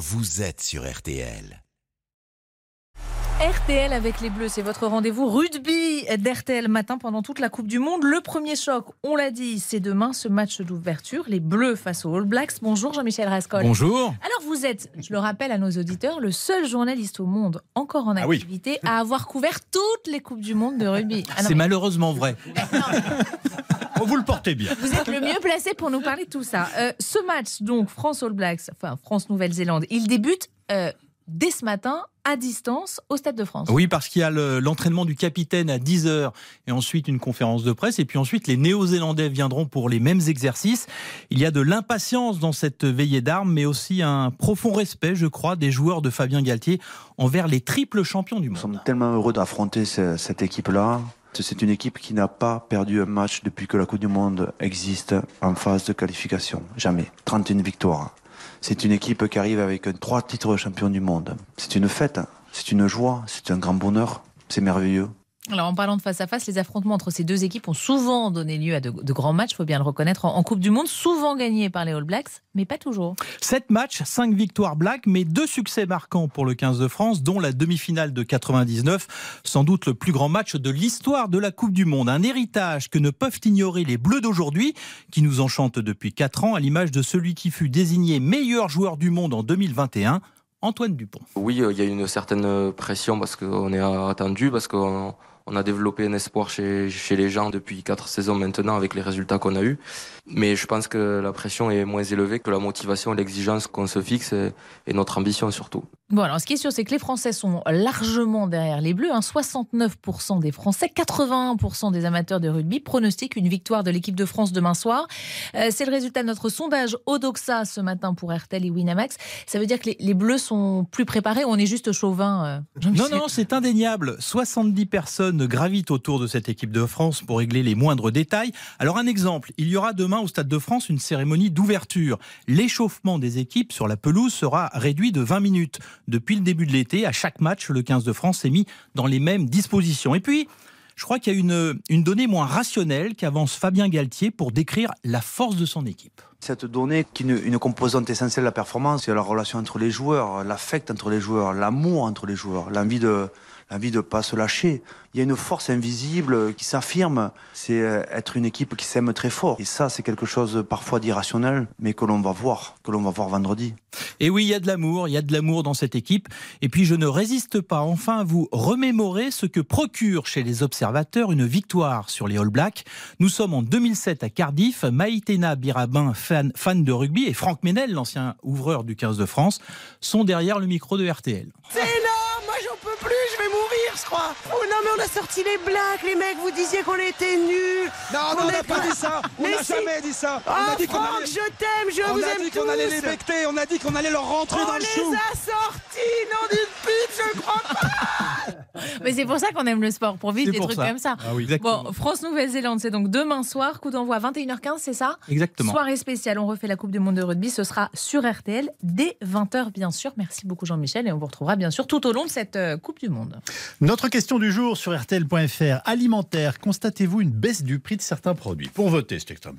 vous êtes sur RTL. RTL avec les Bleus, c'est votre rendez-vous rugby d'RTL matin pendant toute la Coupe du Monde. Le premier choc, on l'a dit, c'est demain ce match d'ouverture, les Bleus face aux All Blacks. Bonjour Jean-Michel Rascol. Bonjour. Alors vous êtes, je le rappelle à nos auditeurs, le seul journaliste au monde encore en Ah oui. activité à avoir couvert toutes les Coupes du Monde de rugby. Ah C'est mais malheureusement vrai. Vous le portez bien. Vous êtes le mieux placé pour nous parler de tout ça. Euh, ce match, donc France All Blacks, enfin France-Nouvelle-Zélande, il débute euh, dès ce matin à distance au Stade de France. Oui, parce qu'il y a le- l'entraînement du capitaine à 10h et ensuite une conférence de presse. Et puis ensuite, les Néo-Zélandais viendront pour les mêmes exercices. Il y a de l'impatience dans cette veillée d'armes, mais aussi un profond respect, je crois, des joueurs de Fabien Galtier envers les triples champions du Nous monde. sommes tellement heureux d'affronter ce- cette équipe-là. C'est une équipe qui n'a pas perdu un match depuis que la Coupe du Monde existe en phase de qualification. Jamais. 31 victoires. C'est une équipe qui arrive avec trois titres de champion du monde. C'est une fête, c'est une joie, c'est un grand bonheur. C'est merveilleux. Alors en parlant de face à face, les affrontements entre ces deux équipes ont souvent donné lieu à de, de grands matchs, faut bien le reconnaître, en, en Coupe du Monde, souvent gagnés par les All Blacks, mais pas toujours. 7 matchs, 5 victoires black, mais deux succès marquants pour le 15 de France, dont la demi-finale de 99, sans doute le plus grand match de l'histoire de la Coupe du Monde. Un héritage que ne peuvent ignorer les Bleus d'aujourd'hui, qui nous enchantent depuis 4 ans, à l'image de celui qui fut désigné meilleur joueur du monde en 2021, Antoine Dupont. Oui, euh, il y a une certaine pression parce qu'on est attendu, parce qu'on on a développé un espoir chez, les gens depuis quatre saisons maintenant avec les résultats qu'on a eus. Mais je pense que la pression est moins élevée que la motivation l'exigence qu'on se fixe et notre ambition surtout. Bon, alors ce qui est sûr, c'est que les Français sont largement derrière les Bleus. hein. 69% des Français, 81% des amateurs de rugby pronostiquent une victoire de l'équipe de France demain soir. Euh, c'est le résultat de notre sondage Odoxa ce matin pour RTL et Winamax. Ça veut dire que les, Bleus sont plus préparés ou on est juste chauvin euh, Non, non, c'est indéniable. 70 personnes gravitent autour de cette équipe de France pour régler les moindres détails. Alors un exemple, il y aura demain au Stade de France une cérémonie d'ouverture. L'échauffement des équipes sur la pelouse sera réduit de 20 minutes. Depuis le début de l'été, à chaque match, le 15 de France s'est mis dans les mêmes dispositions. Et puis, je crois qu'il y a une, une donnée moins rationnelle qu'avance Fabien Galtier pour décrire la force de son équipe. Cette donnée qui est une, une composante essentielle de la performance, c'est la relation entre les joueurs, l'affect entre les joueurs, l'amour entre les joueurs, l'envie de l'envie de pas se lâcher. Il y a une force invisible qui s'affirme, c'est euh, être une équipe qui s'aime très fort. Et ça, c'est quelque chose parfois d'irrationnel, mais que l'on va voir, que l'on va voir vendredi. Et oui, il y a de l'amour, il y a de l'amour dans cette équipe. Et puis je ne résiste pas enfin à vous remémorer ce que procure chez les observateurs une victoire sur les All Blacks. Nous sommes en 2007 à Cardiff. Maïtena Birabin, fan, fan de rugby, et Franck Ménel, l'ancien ouvreur du 15 de France, sont derrière le micro de RTL. C'est énorme, moi j'en peux plus, je vais mourir, je crois. Oh non, mais on a sorti les blacks, les mecs, vous disiez qu'on était nuls. Non, on n'a est pas dit ça. On n'a si. jamais dit ça. On Oh, a dit qu'on Franck, allait, je t'aime, je on vous a aime dit tous. qu'on allait les becter. On a dit qu'on allait leur rentrer on dans le les chou. a sortis, non d'une pipe, je crois pas. Mais c'est pour ça qu'on aime le sport, pour vivre des trucs ça. comme ça. Ah oui. Bon, France-Nouvelle-Zélande, c'est donc demain soir, coup d'envoi à 21h15, c'est ça? Exactement. Soirée spéciale, on refait la Coupe du Monde de rugby, ce sera sur RTL dès 20h bien sûr. Merci beaucoup Jean-Michel et on vous retrouvera bien sûr tout au long de cette euh, Coupe du Monde. Notre question du jour sur RTL.fr. Alimentaire, constatez-vous une baisse du prix de certains produits? Pour voter, c'est extrêmement-